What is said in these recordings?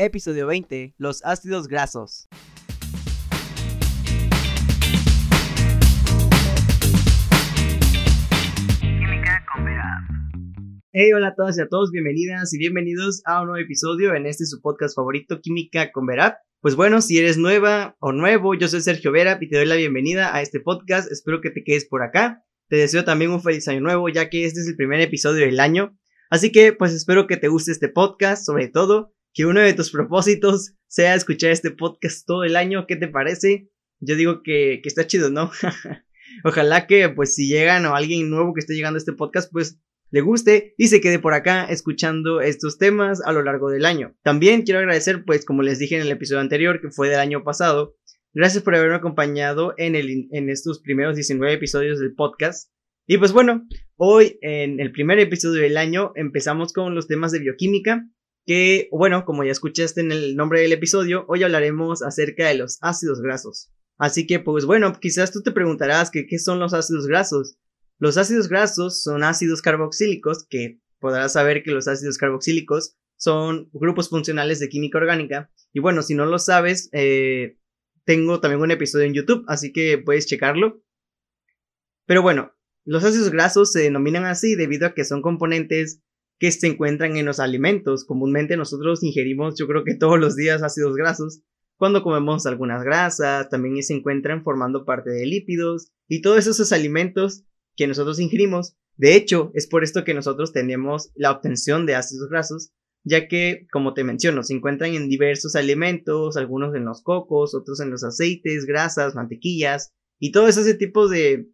Episodio 20. Los ácidos grasos. Química con Hey, hola a todas y a todos, bienvenidas y bienvenidos a un nuevo episodio en este su podcast favorito, Química con Verap. Pues bueno, si eres nueva o nuevo, yo soy Sergio Vera y te doy la bienvenida a este podcast. Espero que te quedes por acá. Te deseo también un feliz año nuevo, ya que este es el primer episodio del año. Así que, pues espero que te guste este podcast, sobre todo que uno de tus propósitos sea escuchar este podcast todo el año. ¿Qué te parece? Yo digo que, que está chido, ¿no? Ojalá que, pues, si llegan o alguien nuevo que esté llegando a este podcast, pues le guste y se quede por acá escuchando estos temas a lo largo del año. También quiero agradecer, pues, como les dije en el episodio anterior, que fue del año pasado, gracias por haberme acompañado en, el, en estos primeros 19 episodios del podcast. Y pues bueno, hoy en el primer episodio del año empezamos con los temas de bioquímica que, bueno, como ya escuchaste en el nombre del episodio, hoy hablaremos acerca de los ácidos grasos. Así que, pues bueno, quizás tú te preguntarás qué son los ácidos grasos. Los ácidos grasos son ácidos carboxílicos, que podrás saber que los ácidos carboxílicos son grupos funcionales de química orgánica. Y bueno, si no lo sabes, eh, tengo también un episodio en YouTube, así que puedes checarlo. Pero bueno, los ácidos grasos se denominan así debido a que son componentes que se encuentran en los alimentos. Comúnmente nosotros ingerimos, yo creo que todos los días ácidos grasos. Cuando comemos algunas grasas, también se encuentran formando parte de lípidos y todos esos alimentos que nosotros ingerimos. De hecho, es por esto que nosotros tenemos la obtención de ácidos grasos, ya que, como te menciono, se encuentran en diversos alimentos, algunos en los cocos, otros en los aceites, grasas, mantequillas y todo ese tipo de,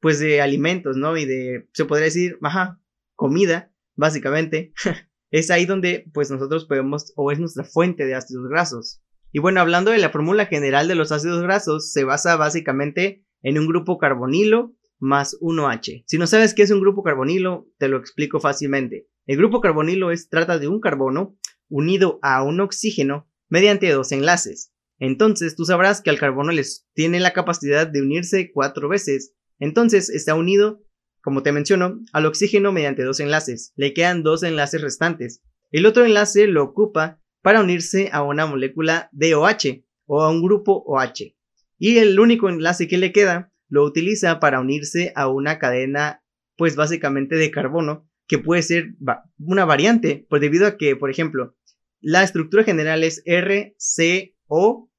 pues, de alimentos, ¿no? Y de, se podría decir, ajá, comida básicamente, es ahí donde pues nosotros podemos o es nuestra fuente de ácidos grasos. Y bueno, hablando de la fórmula general de los ácidos grasos, se basa básicamente en un grupo carbonilo más 1H. Si no sabes qué es un grupo carbonilo, te lo explico fácilmente. El grupo carbonilo es trata de un carbono unido a un oxígeno mediante dos enlaces. Entonces tú sabrás que al carbono les tiene la capacidad de unirse cuatro veces. Entonces está unido como te menciono, al oxígeno mediante dos enlaces. Le quedan dos enlaces restantes. El otro enlace lo ocupa para unirse a una molécula de OH o a un grupo OH. Y el único enlace que le queda lo utiliza para unirse a una cadena, pues básicamente de carbono, que puede ser una variante, pues debido a que, por ejemplo, la estructura general es RCO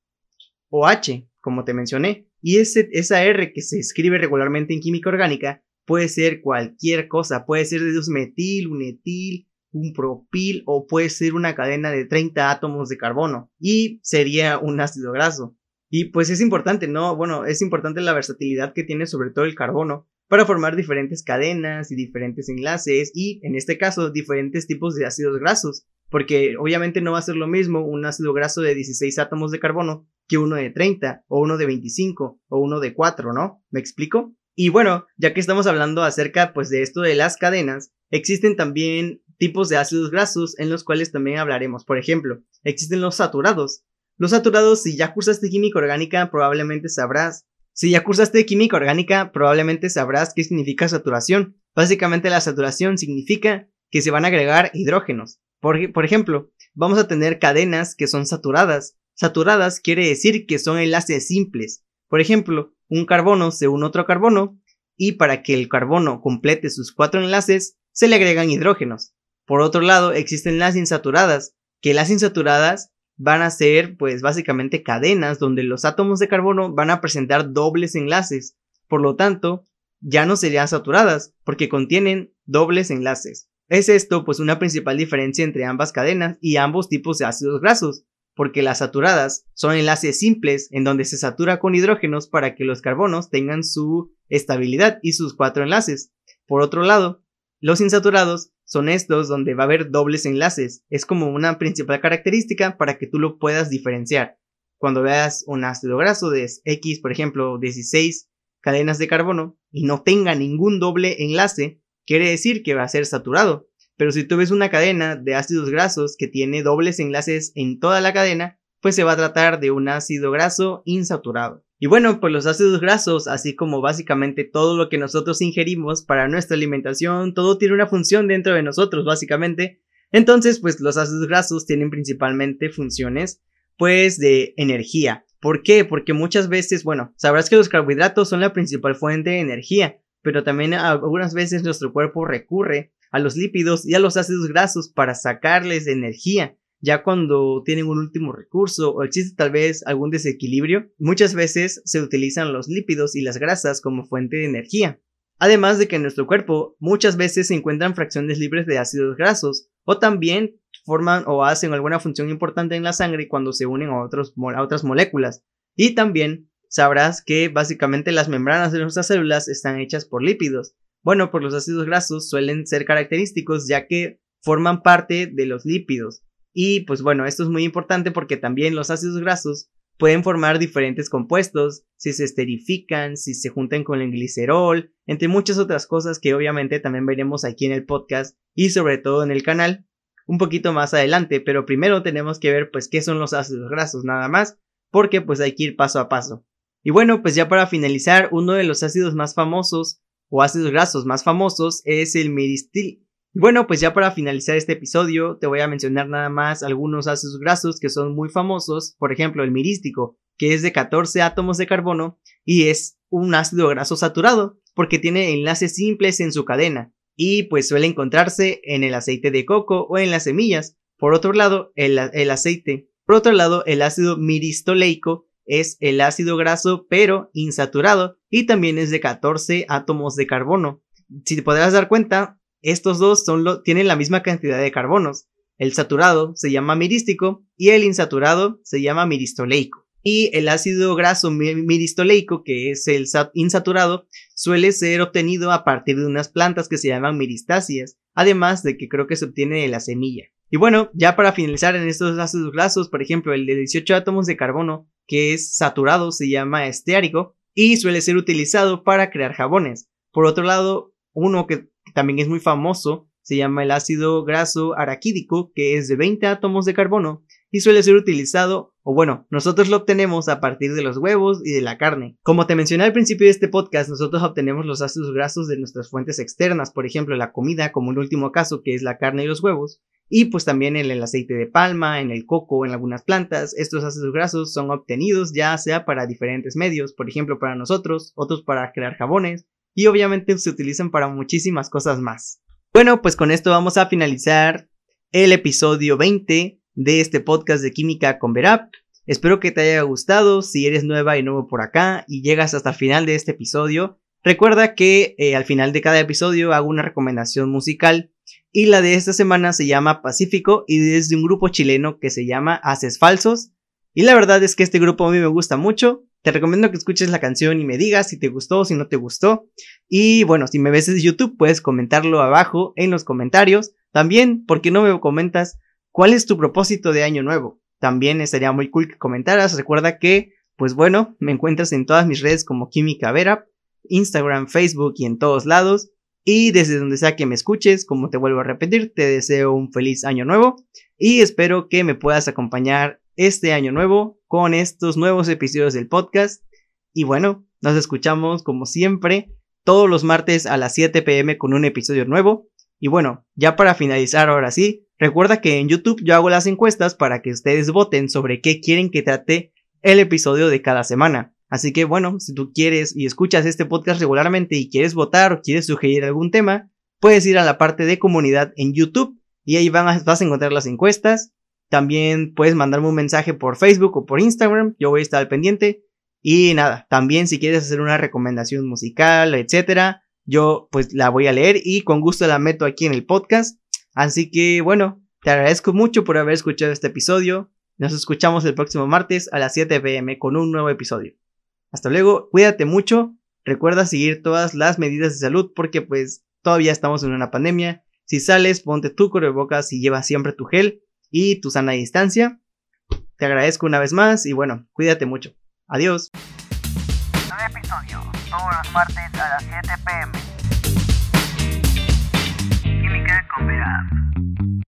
OH, como te mencioné, y ese, esa R que se escribe regularmente en química orgánica puede ser cualquier cosa, puede ser de un metil, un etil, un propil o puede ser una cadena de 30 átomos de carbono y sería un ácido graso. Y pues es importante, ¿no? Bueno, es importante la versatilidad que tiene sobre todo el carbono para formar diferentes cadenas y diferentes enlaces y en este caso diferentes tipos de ácidos grasos, porque obviamente no va a ser lo mismo un ácido graso de 16 átomos de carbono que uno de 30 o uno de 25 o uno de 4, ¿no? ¿Me explico? Y bueno, ya que estamos hablando acerca pues de esto de las cadenas, existen también tipos de ácidos grasos en los cuales también hablaremos. Por ejemplo, existen los saturados. Los saturados, si ya cursaste química orgánica, probablemente sabrás. Si ya cursaste química orgánica, probablemente sabrás qué significa saturación. Básicamente la saturación significa que se van a agregar hidrógenos. Por, por ejemplo, vamos a tener cadenas que son saturadas. Saturadas quiere decir que son enlaces simples. Por ejemplo, un carbono se une otro carbono y para que el carbono complete sus cuatro enlaces se le agregan hidrógenos. Por otro lado, existen las insaturadas, que las insaturadas van a ser pues básicamente cadenas donde los átomos de carbono van a presentar dobles enlaces. Por lo tanto, ya no serían saturadas porque contienen dobles enlaces. Es esto pues una principal diferencia entre ambas cadenas y ambos tipos de ácidos grasos, porque las saturadas son enlaces simples en donde se satura con hidrógenos para que los carbonos tengan su estabilidad y sus cuatro enlaces. Por otro lado, los insaturados son estos donde va a haber dobles enlaces. Es como una principal característica para que tú lo puedas diferenciar. Cuando veas un ácido graso de X, por ejemplo, 16 cadenas de carbono y no tenga ningún doble enlace, quiere decir que va a ser saturado. Pero si tú ves una cadena de ácidos grasos que tiene dobles enlaces en toda la cadena, pues se va a tratar de un ácido graso insaturado. Y bueno, pues los ácidos grasos, así como básicamente todo lo que nosotros ingerimos para nuestra alimentación, todo tiene una función dentro de nosotros, básicamente. Entonces, pues los ácidos grasos tienen principalmente funciones pues de energía. ¿Por qué? Porque muchas veces, bueno, sabrás que los carbohidratos son la principal fuente de energía, pero también algunas veces nuestro cuerpo recurre a los lípidos y a los ácidos grasos para sacarles energía. Ya cuando tienen un último recurso o existe tal vez algún desequilibrio, muchas veces se utilizan los lípidos y las grasas como fuente de energía. Además de que en nuestro cuerpo muchas veces se encuentran fracciones libres de ácidos grasos o también forman o hacen alguna función importante en la sangre cuando se unen a, otros, a otras moléculas. Y también sabrás que básicamente las membranas de nuestras células están hechas por lípidos. Bueno, por los ácidos grasos suelen ser característicos ya que forman parte de los lípidos. Y pues bueno, esto es muy importante porque también los ácidos grasos pueden formar diferentes compuestos, si se esterifican, si se juntan con el glicerol, entre muchas otras cosas que obviamente también veremos aquí en el podcast y sobre todo en el canal un poquito más adelante, pero primero tenemos que ver pues qué son los ácidos grasos nada más, porque pues hay que ir paso a paso. Y bueno, pues ya para finalizar, uno de los ácidos más famosos o ácidos grasos más famosos es el miristil. Y bueno, pues ya para finalizar este episodio, te voy a mencionar nada más algunos ácidos grasos que son muy famosos, por ejemplo el mirístico, que es de 14 átomos de carbono y es un ácido graso saturado, porque tiene enlaces simples en su cadena, y pues suele encontrarse en el aceite de coco o en las semillas. Por otro lado, el, el aceite. Por otro lado, el ácido miristoleico es el ácido graso pero insaturado y también es de 14 átomos de carbono. Si te podrás dar cuenta, estos dos tienen la misma cantidad de carbonos. El saturado se llama mirístico y el insaturado se llama miristoleico. Y el ácido graso miristoleico, que es el insaturado, suele ser obtenido a partir de unas plantas que se llaman miristáceas, además de que creo que se obtiene de la semilla. Y bueno, ya para finalizar en estos ácidos grasos, por ejemplo, el de 18 átomos de carbono, que es saturado, se llama esteárico y suele ser utilizado para crear jabones. Por otro lado, uno que también es muy famoso se llama el ácido graso araquídico, que es de 20 átomos de carbono y suele ser utilizado, o bueno, nosotros lo obtenemos a partir de los huevos y de la carne. Como te mencioné al principio de este podcast, nosotros obtenemos los ácidos grasos de nuestras fuentes externas, por ejemplo, la comida, como un último caso, que es la carne y los huevos, y pues también en el aceite de palma, en el coco, en algunas plantas, estos ácidos grasos son obtenidos ya sea para diferentes medios, por ejemplo para nosotros, otros para crear jabones, y obviamente se utilizan para muchísimas cosas más. Bueno, pues con esto vamos a finalizar el episodio 20 de este podcast de Química con Verap. Espero que te haya gustado. Si eres nueva y nuevo por acá y llegas hasta el final de este episodio, recuerda que eh, al final de cada episodio hago una recomendación musical y la de esta semana se llama Pacífico y es de un grupo chileno que se llama Haces Falsos. Y la verdad es que este grupo a mí me gusta mucho. Te recomiendo que escuches la canción y me digas si te gustó o si no te gustó. Y bueno, si me ves en YouTube puedes comentarlo abajo en los comentarios. También, ¿por qué no me comentas ¿Cuál es tu propósito de año nuevo? También estaría muy cool que comentaras. Recuerda que, pues bueno, me encuentras en todas mis redes como Química Vera, Instagram, Facebook y en todos lados. Y desde donde sea que me escuches, como te vuelvo a repetir, te deseo un feliz año nuevo y espero que me puedas acompañar este año nuevo con estos nuevos episodios del podcast. Y bueno, nos escuchamos como siempre todos los martes a las 7 pm con un episodio nuevo. Y bueno, ya para finalizar ahora sí, Recuerda que en YouTube yo hago las encuestas para que ustedes voten sobre qué quieren que trate el episodio de cada semana. Así que bueno, si tú quieres y escuchas este podcast regularmente y quieres votar o quieres sugerir algún tema, puedes ir a la parte de comunidad en YouTube y ahí vas a encontrar las encuestas. También puedes mandarme un mensaje por Facebook o por Instagram, yo voy a estar al pendiente. Y nada, también si quieres hacer una recomendación musical, etcétera, yo pues la voy a leer y con gusto la meto aquí en el podcast. Así que bueno, te agradezco mucho por haber escuchado este episodio. Nos escuchamos el próximo martes a las 7 pm con un nuevo episodio. Hasta luego, cuídate mucho. Recuerda seguir todas las medidas de salud porque pues todavía estamos en una pandemia. Si sales, ponte tu cubrebocas y lleva siempre tu gel y tu sana distancia. Te agradezco una vez más y bueno, cuídate mucho. Adiós. episodio, los martes a las 7 pm. Con